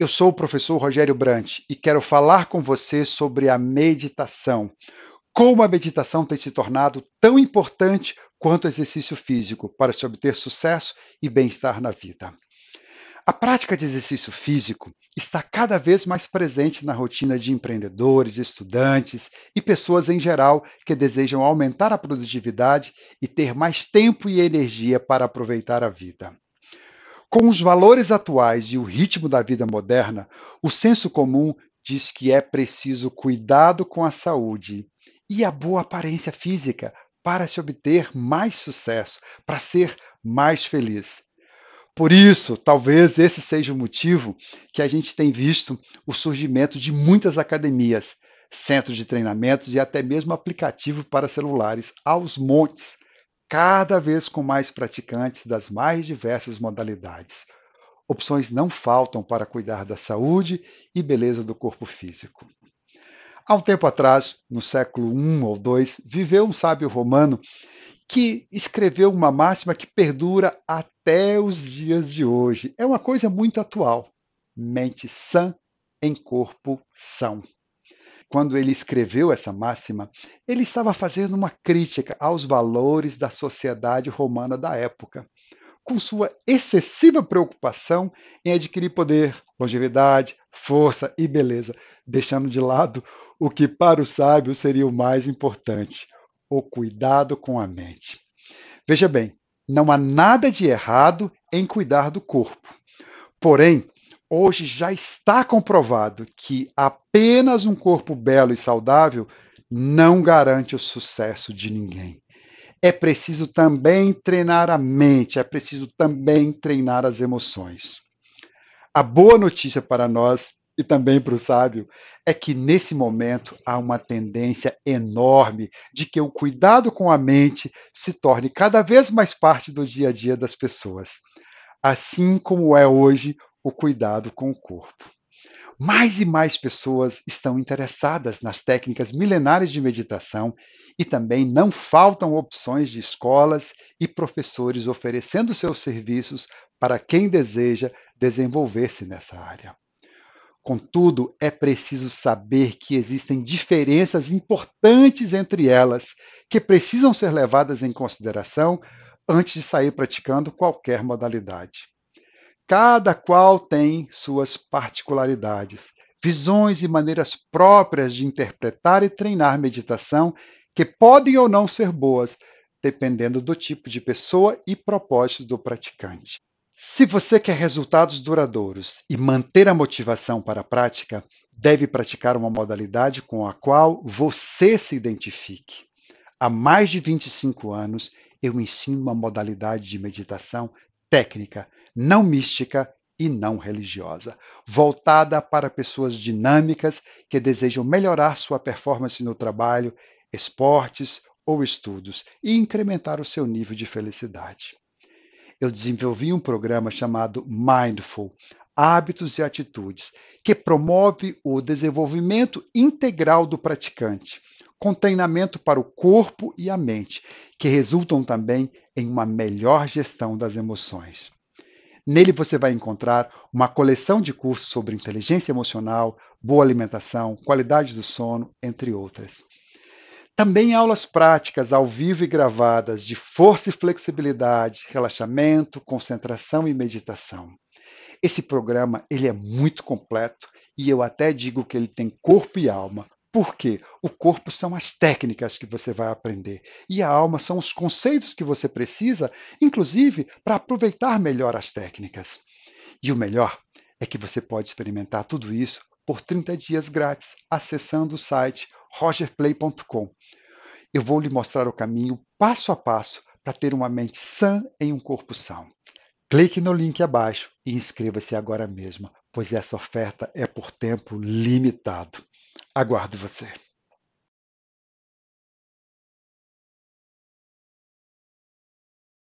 Eu sou o professor Rogério Brant e quero falar com você sobre a meditação. Como a meditação tem se tornado tão importante quanto o exercício físico para se obter sucesso e bem-estar na vida. A prática de exercício físico está cada vez mais presente na rotina de empreendedores, estudantes e pessoas em geral que desejam aumentar a produtividade e ter mais tempo e energia para aproveitar a vida. Com os valores atuais e o ritmo da vida moderna, o senso comum diz que é preciso cuidado com a saúde e a boa aparência física para se obter mais sucesso, para ser mais feliz. Por isso, talvez esse seja o motivo que a gente tem visto o surgimento de muitas academias, centros de treinamentos e até mesmo aplicativo para celulares aos montes cada vez com mais praticantes das mais diversas modalidades. Opções não faltam para cuidar da saúde e beleza do corpo físico. Há um tempo atrás, no século I ou II, viveu um sábio romano que escreveu uma máxima que perdura até os dias de hoje. É uma coisa muito atual. Mente sã em corpo são quando ele escreveu essa máxima, ele estava fazendo uma crítica aos valores da sociedade romana da época, com sua excessiva preocupação em adquirir poder, longevidade, força e beleza, deixando de lado o que para o sábio seria o mais importante: o cuidado com a mente. Veja bem, não há nada de errado em cuidar do corpo. Porém, Hoje já está comprovado que apenas um corpo belo e saudável não garante o sucesso de ninguém. É preciso também treinar a mente, é preciso também treinar as emoções. A boa notícia para nós e também para o sábio é que nesse momento há uma tendência enorme de que o cuidado com a mente se torne cada vez mais parte do dia a dia das pessoas. Assim como é hoje o cuidado com o corpo. Mais e mais pessoas estão interessadas nas técnicas milenares de meditação e também não faltam opções de escolas e professores oferecendo seus serviços para quem deseja desenvolver-se nessa área. Contudo, é preciso saber que existem diferenças importantes entre elas que precisam ser levadas em consideração antes de sair praticando qualquer modalidade. Cada qual tem suas particularidades, visões e maneiras próprias de interpretar e treinar meditação que podem ou não ser boas, dependendo do tipo de pessoa e propósito do praticante. Se você quer resultados duradouros e manter a motivação para a prática, deve praticar uma modalidade com a qual você se identifique. Há mais de 25 anos, eu ensino uma modalidade de meditação técnica não mística e não religiosa, voltada para pessoas dinâmicas que desejam melhorar sua performance no trabalho, esportes ou estudos e incrementar o seu nível de felicidade. Eu desenvolvi um programa chamado Mindful Hábitos e Atitudes, que promove o desenvolvimento integral do praticante, com treinamento para o corpo e a mente, que resultam também em uma melhor gestão das emoções. Nele você vai encontrar uma coleção de cursos sobre inteligência emocional, boa alimentação, qualidade do sono, entre outras. Também aulas práticas ao vivo e gravadas de força e flexibilidade, relaxamento, concentração e meditação. Esse programa ele é muito completo e eu até digo que ele tem corpo e alma, porque o corpo são as técnicas que você vai aprender e a alma são os conceitos que você precisa, inclusive para aproveitar melhor as técnicas. E o melhor é que você pode experimentar tudo isso por 30 dias grátis acessando o site rogerplay.com. Eu vou lhe mostrar o caminho passo a passo para ter uma mente sã em um corpo são. Clique no link abaixo e inscreva-se agora mesmo, pois essa oferta é por tempo limitado. Aguardo você.